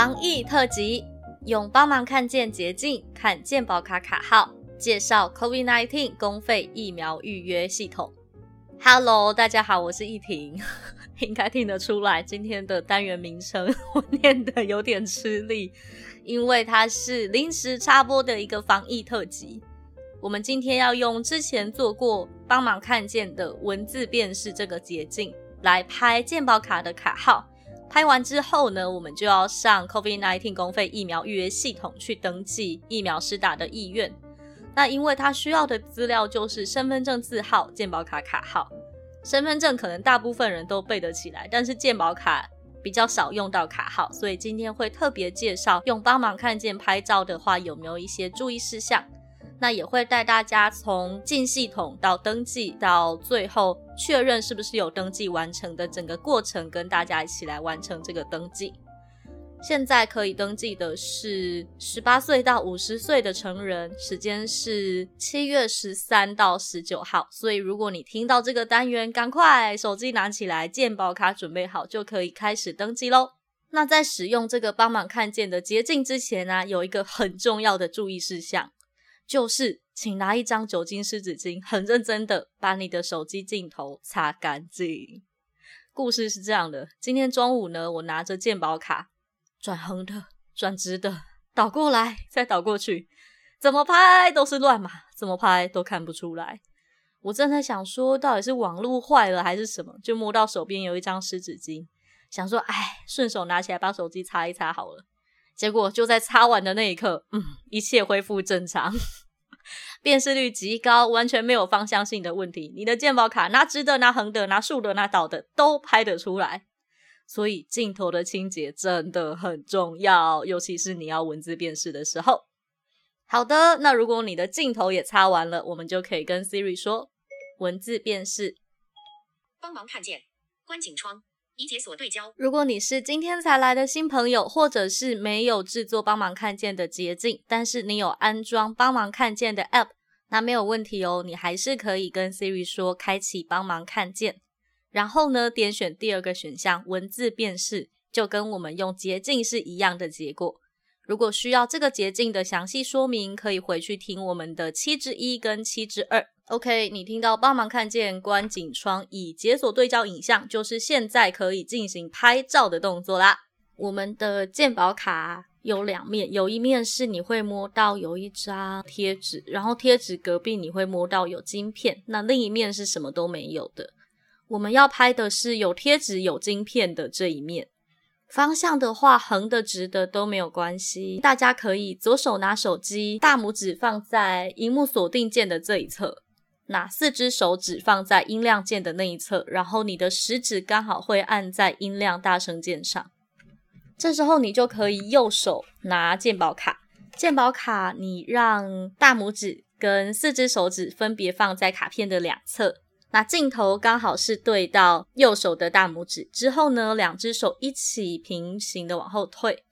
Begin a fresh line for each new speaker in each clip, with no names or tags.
防疫特辑，用帮忙看见捷径，看健保卡卡号，介绍 COVID-19 公费疫苗预约系统。Hello，大家好，我是依婷，应该听得出来，今天的单元名称 我念的有点吃力，因为它是临时插播的一个防疫特辑。我们今天要用之前做过帮忙看见的文字辨识这个捷径来拍健保卡的卡号。拍完之后呢，我们就要上 COVID-19 公费疫苗预约系统去登记疫苗施打的意愿。那因为它需要的资料就是身份证字号、健保卡卡号。身份证可能大部分人都背得起来，但是健保卡比较少用到卡号，所以今天会特别介绍用帮忙看见拍照的话有没有一些注意事项。那也会带大家从进系统到登记，到最后确认是不是有登记完成的整个过程，跟大家一起来完成这个登记。现在可以登记的是十八岁到五十岁的成人，时间是七月十三到十九号。所以如果你听到这个单元，赶快手机拿起来，健保卡准备好，就可以开始登记喽。那在使用这个帮忙看见的捷径之前呢，有一个很重要的注意事项。就是，请拿一张酒精湿纸巾，很认真的把你的手机镜头擦干净。故事是这样的：今天中午呢，我拿着健保卡，转横的，转直的，倒过来，再倒过去，怎么拍都是乱码，怎么拍都看不出来。我正在想说，到底是网络坏了还是什么？就摸到手边有一张湿纸巾，想说，哎，顺手拿起来把手机擦一擦好了。结果就在擦完的那一刻，嗯，一切恢复正常，辨识率极高，完全没有方向性的问题。你的鉴宝卡拿直的、拿横的、拿竖的、拿倒的都拍得出来。所以镜头的清洁真的很重要，尤其是你要文字辨识的时候。好的，那如果你的镜头也擦完了，我们就可以跟 Siri 说文字辨识，
帮忙看见，关景窗。已解锁对焦。
如果你是今天才来的新朋友，或者是没有制作帮忙看见的捷径，但是你有安装帮忙看见的 App，那没有问题哦。你还是可以跟 Siri 说开启帮忙看见，然后呢点选第二个选项文字辨识，就跟我们用捷径是一样的结果。如果需要这个捷径的详细说明，可以回去听我们的七之一跟七之二。OK，你听到帮忙看见关景窗已解锁对焦影像，就是现在可以进行拍照的动作啦。我们的健保卡有两面，有一面是你会摸到有一张贴纸，然后贴纸隔壁你会摸到有晶片，那另一面是什么都没有的。我们要拍的是有贴纸、有晶片的这一面。方向的话，横的、直的都没有关系。大家可以左手拿手机，大拇指放在荧幕锁定键的这一侧。那四只手指放在音量键的那一侧，然后你的食指刚好会按在音量大声键上。这时候你就可以右手拿健保卡，健保卡你让大拇指跟四只手指分别放在卡片的两侧，那镜头刚好是对到右手的大拇指。之后呢，两只手一起平行的往后退，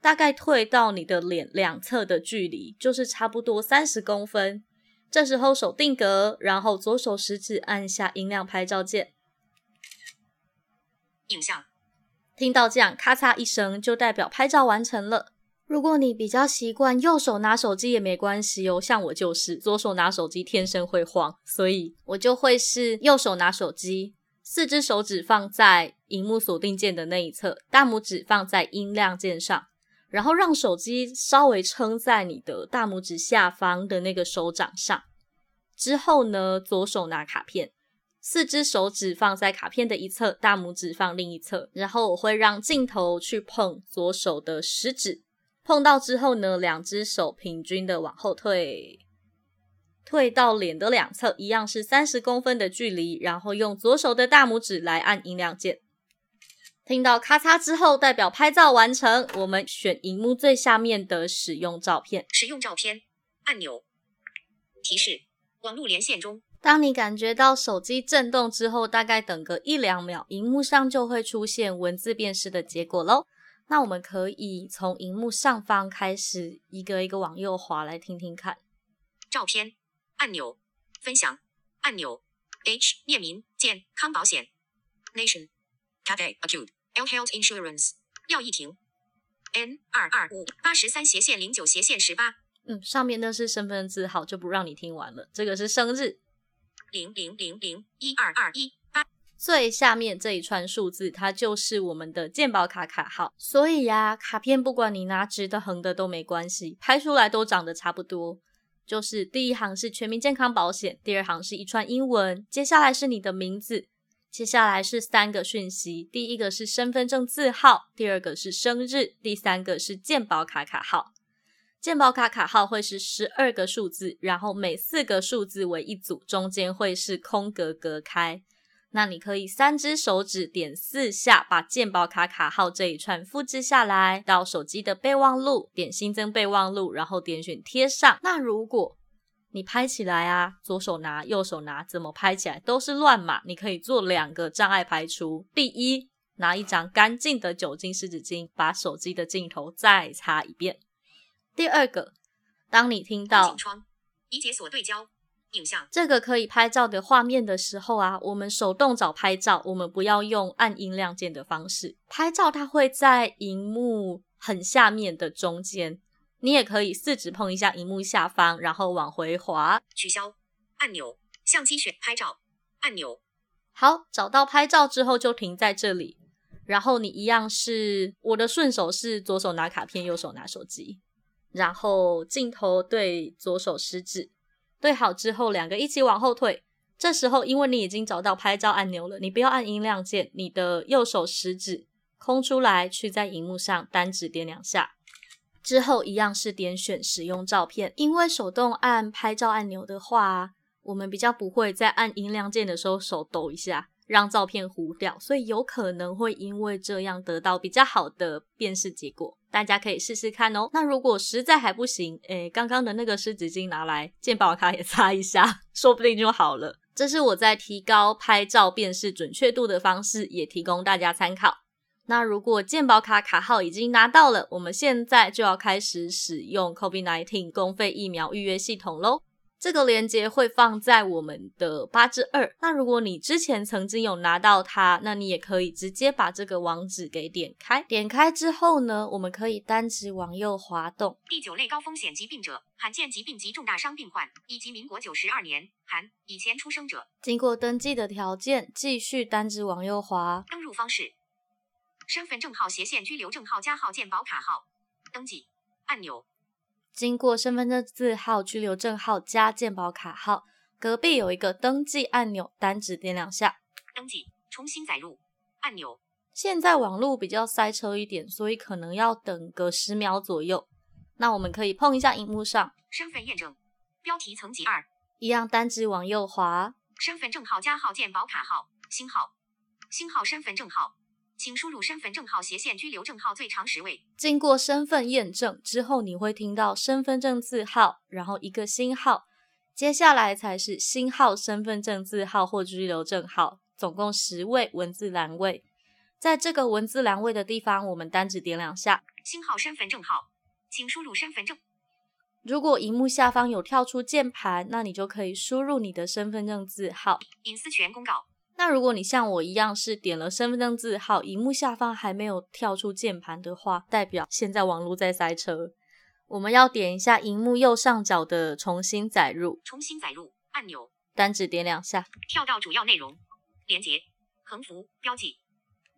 大概退到你的脸两侧的距离，就是差不多三十公分。这时候手定格，然后左手食指按下音量拍照键，
影像
听到这样咔嚓一声，就代表拍照完成了。如果你比较习惯右手拿手机也没关系哦，像我就是左手拿手机天生会晃，所以我就会是右手拿手机，四只手指放在荧幕锁定键的那一侧，大拇指放在音量键上。然后让手机稍微撑在你的大拇指下方的那个手掌上，之后呢，左手拿卡片，四只手指放在卡片的一侧，大拇指放另一侧。然后我会让镜头去碰左手的食指，碰到之后呢，两只手平均的往后退，退到脸的两侧，一样是三十公分的距离。然后用左手的大拇指来按音量键。听到咔嚓之后，代表拍照完成。我们选荧幕最下面的使用照片。
使用照片按钮。提示：网络连线中。
当你感觉到手机震动之后，大概等个一两秒，荧幕上就会出现文字辨识的结果喽。那我们可以从荧幕上方开始，一个一个往右滑，来听听看。
照片按钮。分享按钮。H 面名健康保险。Nation Cathay Acute L Health Insurance 廖一婷。N 二二五八十三斜线零九斜线十八。
嗯，上面那是身份证号，就不让你听完了。这个是生日。
零零零零一二二一八。
最下面这一串数字，它就是我们的健保卡卡号。所以呀，卡片不管你拿直的、横的都没关系，拍出来都长得差不多。就是第一行是全民健康保险，第二行是一串英文，接下来是你的名字，接下来是三个讯息，第一个是身份证字号，第二个是生日，第三个是健保卡卡号。健保卡卡号会是十二个数字，然后每四个数字为一组，中间会是空格隔开。那你可以三只手指点四下，把健保卡卡号这一串复制下来到手机的备忘录，点新增备忘录，然后点选贴上。那如果你拍起来啊，左手拿，右手拿，怎么拍起来都是乱码，你可以做两个障碍排除。第一，拿一张干净的酒精湿纸巾，把手机的镜头再擦一遍。第二个，当你听到
已解锁对焦。影像
这个可以拍照的画面的时候啊，我们手动找拍照，我们不要用按音量键的方式拍照，它会在荧幕很下面的中间。你也可以四指碰一下荧幕下方，然后往回滑。
取消按钮，相机选拍照按钮。
好，找到拍照之后就停在这里，然后你一样是我的顺手是左手拿卡片，右手拿手机，然后镜头对左手食指。对好之后，两个一起往后退。这时候，因为你已经找到拍照按钮了，你不要按音量键，你的右手食指空出来，去在荧幕上单指点两下。之后一样是点选使用照片。因为手动按拍照按钮的话，我们比较不会在按音量键的时候手抖一下，让照片糊掉，所以有可能会因为这样得到比较好的辨识结果。大家可以试试看哦。那如果实在还不行，诶，刚刚的那个湿纸巾拿来健保卡也擦一下，说不定就好了。这是我在提高拍照辨识准确度的方式，也提供大家参考。那如果健保卡卡号已经拿到了，我们现在就要开始使用 COVID-19 公费疫苗预约系统喽。这个链接会放在我们的八之二。那如果你之前曾经有拿到它，那你也可以直接把这个网址给点开。点开之后呢，我们可以单指往右滑动。
第九类高风险疾病者、罕见疾病及重大伤病患，以及民国九十二年含以前出生者。
经过登记的条件，继续单指往右滑。
登录方式：身份证号斜线居留证号加号健保卡号。登记按钮。
经过身份证字号、居留证号加健保卡号，隔壁有一个登记按钮，单指点两下。
登记，重新载入按钮。
现在网络比较塞车一点，所以可能要等个十秒左右。那我们可以碰一下荧幕上
身份验证标题层级二，
一样单指往右滑。
身份证号加号健保卡号星号星号身份证号。请输入身份证号斜线居留证号最长十位。
经过身份验证之后，你会听到身份证字号，然后一个星号，接下来才是星号身份证字号或居留证号，总共十位文字栏位。在这个文字栏位的地方，我们单指点两下。
星号身份证号，请输入身份证。
如果荧幕下方有跳出键盘，那你就可以输入你的身份证字号。
隐私权公告。
那如果你像我一样是点了身份证字号，荧幕下方还没有跳出键盘的话，代表现在网络在塞车。我们要点一下荧幕右上角的重新载入，
重新载入按钮，
单指点两下，
跳到主要内容，连接，横幅标记。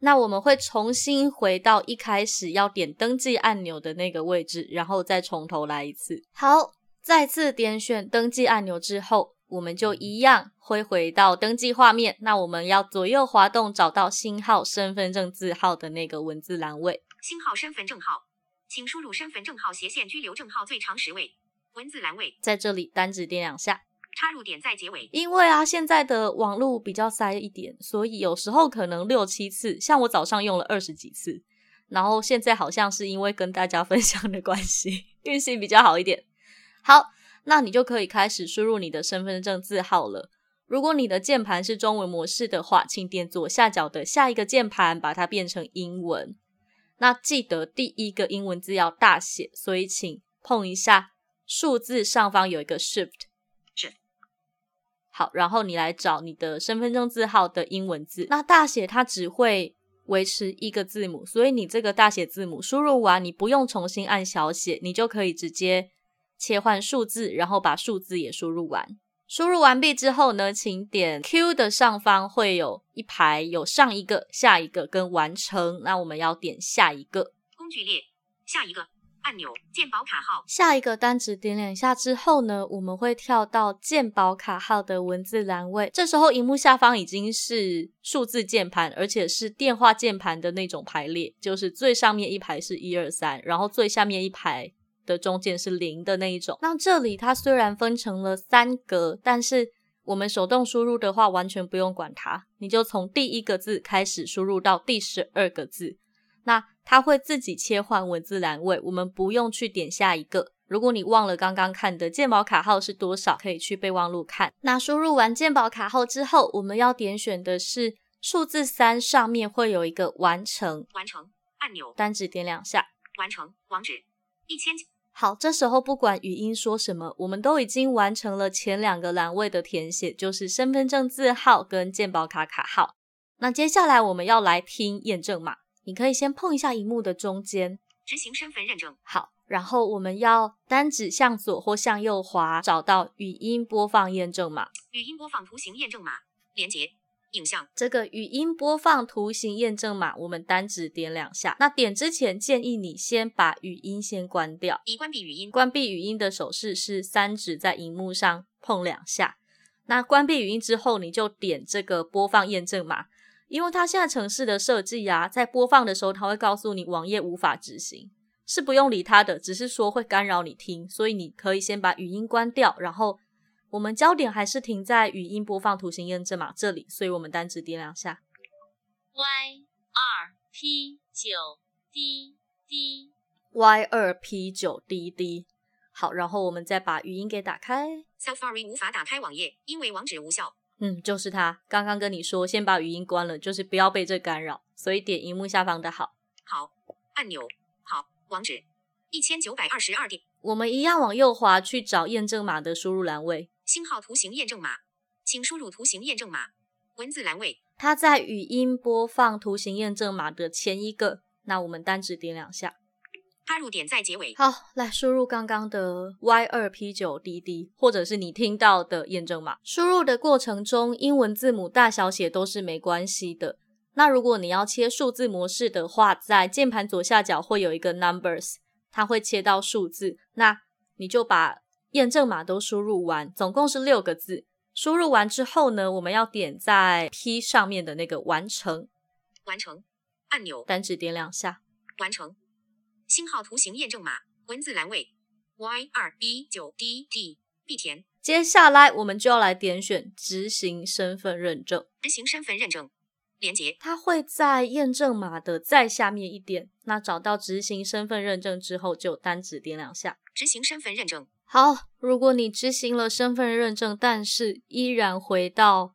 那我们会重新回到一开始要点登记按钮的那个位置，然后再从头来一次。好，再次点选登记按钮之后。我们就一样会回到登记画面，那我们要左右滑动，找到星号身份证字号的那个文字栏位。
星号身份证号，请输入身份证号斜线居留证号最长十位。文字栏位
在这里，单指点两下。
插入点在结尾。
因为啊，现在的网络比较塞一点，所以有时候可能六七次，像我早上用了二十几次，然后现在好像是因为跟大家分享的关系，运行比较好一点。好，那你就可以开始输入你的身份证字号了。如果你的键盘是中文模式的话，请点左下角的下一个键盘，把它变成英文。那记得第一个英文字要大写，所以请碰一下数字上方有一个 Shift。好，然后你来找你的身份证字号的英文字。那大写它只会维持一个字母，所以你这个大写字母输入完，你不用重新按小写，你就可以直接切换数字，然后把数字也输入完。输入完毕之后呢，请点 Q 的上方会有一排有上一个、下一个跟完成。那我们要点下一个
工具列，下一个。按钮鉴宝卡号，
下一个单指点两下之后呢，我们会跳到鉴宝卡号的文字栏位。这时候，荧幕下方已经是数字键盘，而且是电话键盘的那种排列，就是最上面一排是一二三，然后最下面一排的中间是零的那一种。那这里它虽然分成了三格，但是我们手动输入的话，完全不用管它，你就从第一个字开始输入到第十二个字。那它会自己切换文字栏位，我们不用去点下一个。如果你忘了刚刚看的鉴宝卡号是多少，可以去备忘录看。那输入完鉴宝卡号之后，我们要点选的是数字三，上面会有一个完成
完成按钮，
单指点两下，
完成网址一千。
好，这时候不管语音说什么，我们都已经完成了前两个栏位的填写，就是身份证字号跟健保卡卡号。那接下来我们要来听验证码。你可以先碰一下荧幕的中间，
执行身份认证。
好，然后我们要单指向左或向右滑，找到语音播放验证码。
语音播放图形验证码，连接影像。
这个语音播放图形验证码，我们单指点两下。那点之前建议你先把语音先关掉。
已关闭语音。
关闭语音的手势是三指在荧幕上碰两下。那关闭语音之后，你就点这个播放验证码。因为它现在城市的设计呀，在播放的时候，它会告诉你网页无法执行，是不用理它的，只是说会干扰你听，所以你可以先把语音关掉，然后我们焦点还是停在语音播放图形验证码这里，所以我们单指点两下
，Y 二 P 九 D D
Y 二 P 九 D D，好，然后我们再把语音给打开
，Safari 无法打开网页，因为网址无效。
嗯，就是它。刚刚跟你说，先把语音关了，就是不要被这干扰。所以点荧幕下方的好，
好按钮，好网址一千九百二十二点。
我们一样往右滑去找验证码的输入栏位，
星号图形验证码，请输入图形验证码文字栏位。
它在语音播放图形验证码的前一个，那我们单指点两下。
插入点在结尾。
好，来输入刚刚的 Y 二 P 九 D D，或者是你听到的验证码。输入的过程中，英文字母大小写都是没关系的。那如果你要切数字模式的话，在键盘左下角会有一个 Numbers，它会切到数字。那你就把验证码都输入完，总共是六个字。输入完之后呢，我们要点在 P 上面的那个完成，
完成按钮，
单指点两下，
完成。星号图形验证码文字栏位 Y 二 B 九 D D 必填。
接下来我们就要来点选执行身份认证。
执行身份认证连接，
它会在验证码的再下面一点。那找到执行身份认证之后，就单指点两下。
执行身份认证。
好，如果你执行了身份认证，但是依然回到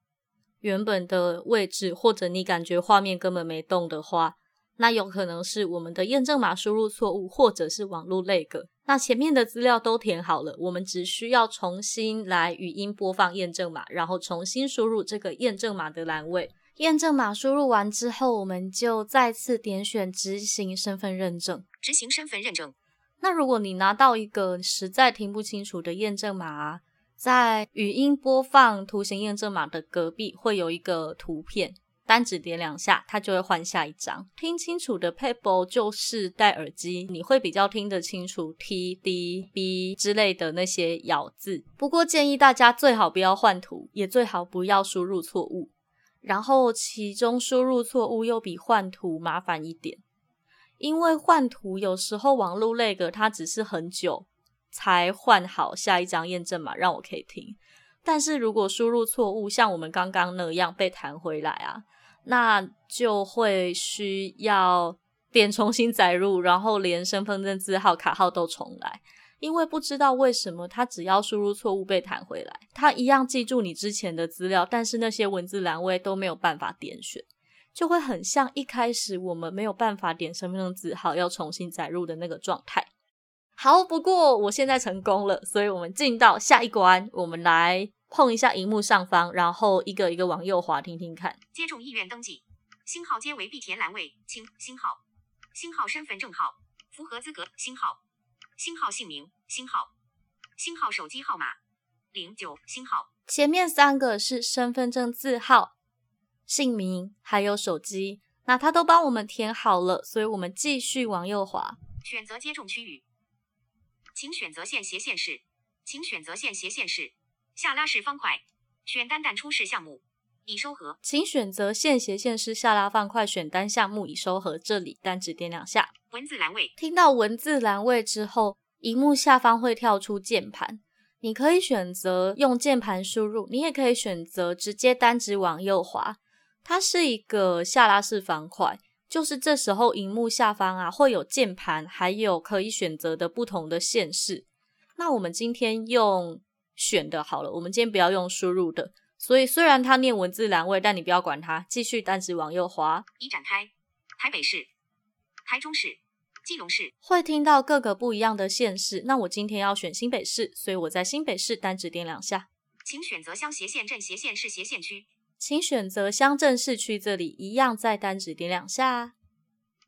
原本的位置，或者你感觉画面根本没动的话。那有可能是我们的验证码输入错误，或者是网络类个。那前面的资料都填好了，我们只需要重新来语音播放验证码，然后重新输入这个验证码的栏位。验证码输入完之后，我们就再次点选执行身份认证。
执行身份认证。
那如果你拿到一个实在听不清楚的验证码，在语音播放图形验证码的隔壁会有一个图片。单指点两下，它就会换下一张。听清楚的 people 就是戴耳机，你会比较听得清楚 t、d、b 之类的那些咬字。不过建议大家最好不要换图，也最好不要输入错误。然后其中输入错误又比换图麻烦一点，因为换图有时候网络那个它只是很久才换好下一张验证码让我可以听。但是如果输入错误，像我们刚刚那样被弹回来啊，那就会需要点重新载入，然后连身份证字号、卡号都重来。因为不知道为什么，它只要输入错误被弹回来，它一样记住你之前的资料，但是那些文字栏位都没有办法点选，就会很像一开始我们没有办法点身份证字号要重新载入的那个状态。好，不过我现在成功了，所以我们进到下一关，我们来碰一下荧幕上方，然后一个一个往右滑，听听看。
接种意愿登记，星号皆为必填栏位，请星号，星号身份证号，符合资格，星号。星号姓名，星号，星号手机号码，零九星号。
前面三个是身份证字号、姓名还有手机，那它都帮我们填好了，所以我们继续往右滑，
选择接种区域，请选择县斜线市，请选择县斜线市，下拉式方块，选单弹出示项目已收合，
请选择线斜线市下拉方块，选单项目已收合，这里单指点两下。
文字栏位，
听到文字栏位之后，荧幕下方会跳出键盘，你可以选择用键盘输入，你也可以选择直接单指往右滑。它是一个下拉式方块，就是这时候荧幕下方啊会有键盘，还有可以选择的不同的县市。那我们今天用选的好了，我们今天不要用输入的。所以虽然它念文字栏位，但你不要管它，继续单指往右滑，
已展开。台北市、台中市。基隆市
会听到各个不一样的县市，那我今天要选新北市，所以我在新北市单指点两下。
请选择乡斜县镇斜县市斜县区，
请选择乡镇市区，这里一样再单指点两下。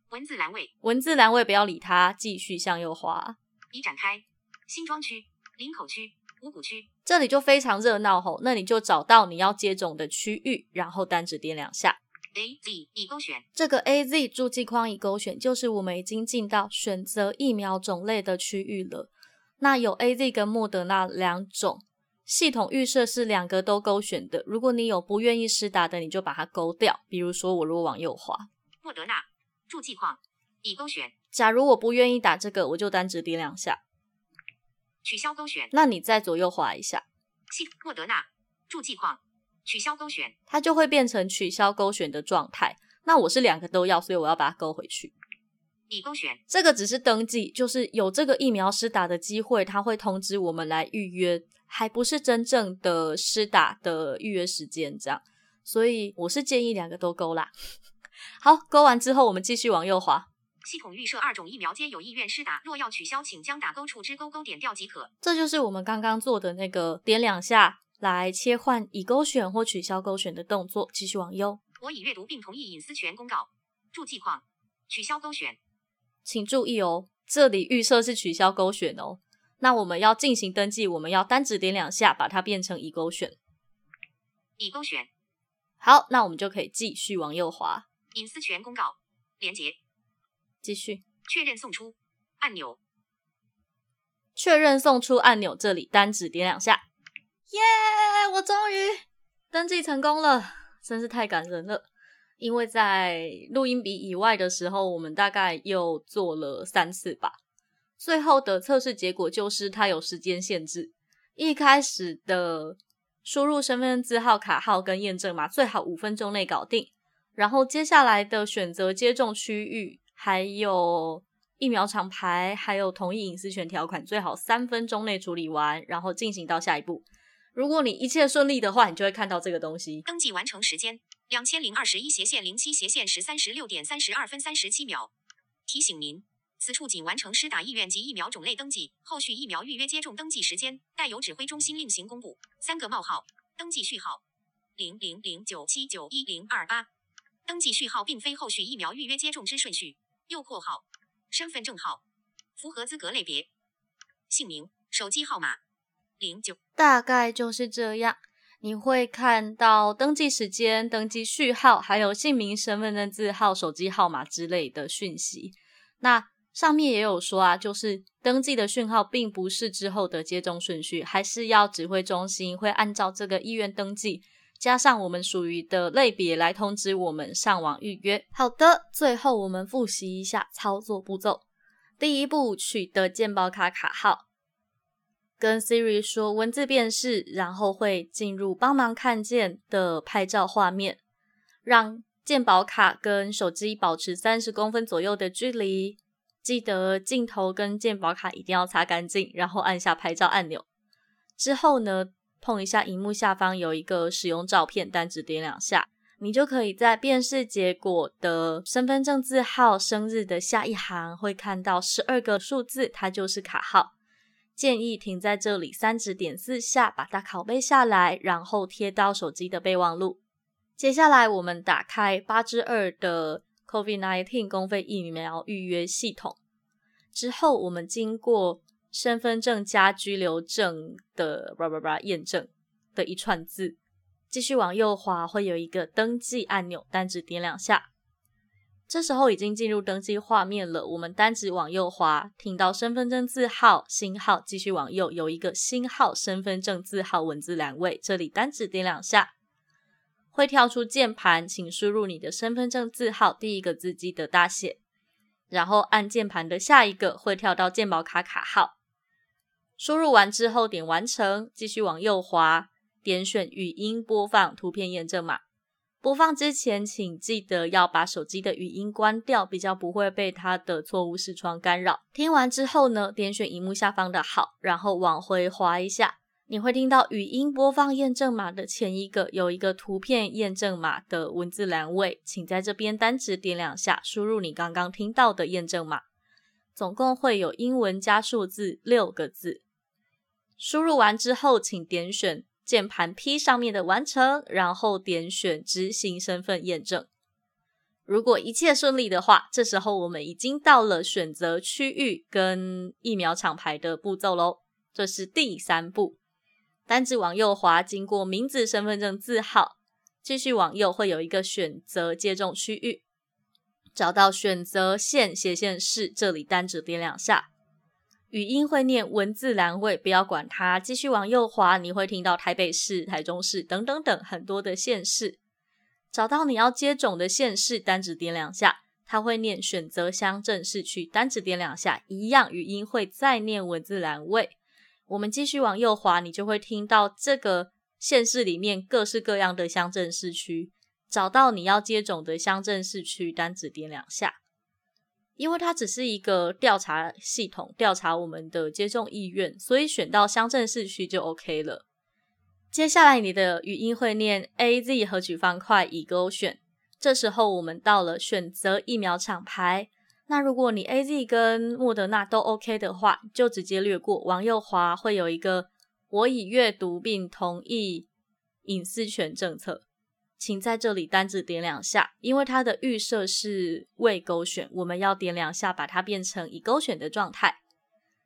文字栏位，
文字栏位不要理它，继续向右滑。
已展开。新庄区、林口区、五股区，
这里就非常热闹吼，那你就找到你要接种的区域，然后单指点两下。
A Z 已勾选，
这个 A Z 注记框已勾选，就是我们已经进到选择疫苗种类的区域了。那有 A Z 跟莫德纳两种，系统预设是两个都勾选的。如果你有不愿意施打的，你就把它勾掉。比如说我如果往右滑，
莫德纳注记框已勾选。
假如我不愿意打这个，我就单指点两下，
取消勾选。
那你再左右滑一下，
系莫德纳注记框。取消勾选，
它就会变成取消勾选的状态。那我是两个都要，所以我要把它勾回去。
已勾选，
这个只是登记，就是有这个疫苗施打的机会，他会通知我们来预约，还不是真正的施打的预约时间这样。所以我是建议两个都勾啦。好，勾完之后，我们继续往右滑。
系统预设二种疫苗皆有意愿施打，若要取消，请将打勾处之勾勾点掉即可。
这就是我们刚刚做的那个点两下。来切换已勾选或取消勾选的动作，继续往右。
我已阅读并同意隐私权公告。注记框取消勾选，
请注意哦，这里预设是取消勾选哦。那我们要进行登记，我们要单指点两下，把它变成已勾选。
已勾选，
好，那我们就可以继续往右滑。
隐私权公告连接，
继续
确认送出按钮，
确认送出按钮，这里单指点两下。耶！我终于登记成功了，真是太感人了。因为在录音笔以外的时候，我们大概又做了三次吧。最后的测试结果就是它有时间限制。一开始的输入身份证号、卡号跟验证码，最好五分钟内搞定。然后接下来的选择接种区域，还有疫苗厂牌，还有同意隐私权条款，最好三分钟内处理完，然后进行到下一步。如果你一切顺利的话，你就会看到这个东西。
登记完成时间：两千零二十一斜线零七斜线十三十六点三十二分三十七秒。提醒您，此处仅完成施打意愿及疫苗种类登记，后续疫苗预约接种登记时间待由指挥中心另行公布。三个冒号，登记序号：零零零九七九一零二八。登记序号并非后续疫苗预约接种之顺序。右括号，身份证号，符合资格类别，姓名，手机号码。零九
大概就是这样，你会看到登记时间、登记序号，还有姓名、身份证字号、手机号码之类的讯息。那上面也有说啊，就是登记的讯号并不是之后的接种顺序，还是要指挥中心会按照这个意愿登记，加上我们属于的类别来通知我们上网预约。好的，最后我们复习一下操作步骤：第一步，取得健保卡卡号。跟 Siri 说文字辨识，然后会进入帮忙看见的拍照画面，让健保卡跟手机保持三十公分左右的距离。记得镜头跟健保卡一定要擦干净，然后按下拍照按钮。之后呢，碰一下荧幕下方有一个使用照片，单指点两下。你就可以在辨识结果的身份证字号、生日的下一行会看到十二个数字，它就是卡号。建议停在这里三指点四下，把它拷贝下来，然后贴到手机的备忘录。接下来我们打开八之二的 COVID-19 公费疫苗预约系统之后，我们经过身份证加居留证的叭叭叭验证的一串字。继续往右滑，会有一个登记按钮，单指点两下。这时候已经进入登记画面了。我们单指往右滑，听到身份证字号、星号，继续往右有一个星号身份证字号文字栏位，这里单指点两下，会跳出键盘，请输入你的身份证字号第一个字记得大写，然后按键盘的下一个会跳到健保卡卡号，输入完之后点完成，继续往右滑。点选语音播放图片验证码。播放之前，请记得要把手机的语音关掉，比较不会被它的错误视窗干扰。听完之后呢，点选荧幕下方的好，然后往回滑一下，你会听到语音播放验证码的前一个有一个图片验证码的文字栏位，请在这边单指点两下，输入你刚刚听到的验证码，总共会有英文加数字六个字。输入完之后，请点选。键盘 P 上面的完成，然后点选执行身份验证。如果一切顺利的话，这时候我们已经到了选择区域跟疫苗厂牌的步骤喽。这是第三步，单指往右滑，经过名字、身份证字号，继续往右会有一个选择接种区域，找到选择县斜线市，这里单指点两下。语音会念文字栏位，不要管它，继续往右滑，你会听到台北市、台中市等等等很多的县市。找到你要接种的县市，单指点两下，它会念选择乡镇市区，单指点两下，一样语音会再念文字栏位。我们继续往右滑，你就会听到这个县市里面各式各样的乡镇市区。找到你要接种的乡镇市区，单指点两下。因为它只是一个调查系统，调查我们的接种意愿，所以选到乡镇市区就 OK 了。接下来你的语音会念 A Z 和取方块已勾选，这时候我们到了选择疫苗厂牌。那如果你 A Z 跟莫德纳都 OK 的话，就直接略过，往右滑会有一个我已阅读并同意隐私权政策。请在这里单指点两下，因为它的预设是未勾选，我们要点两下把它变成已勾选的状态，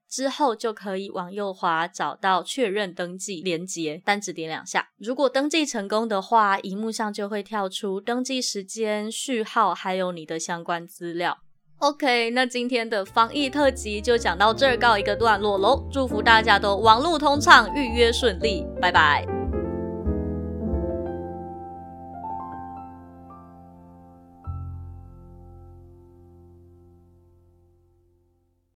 之后就可以往右滑找到确认登记连接，单指点两下。如果登记成功的话，荧幕上就会跳出登记时间、序号，还有你的相关资料。OK，那今天的防疫特辑就讲到这儿，告一个段落喽。祝福大家都网路通畅，预约顺利，拜拜。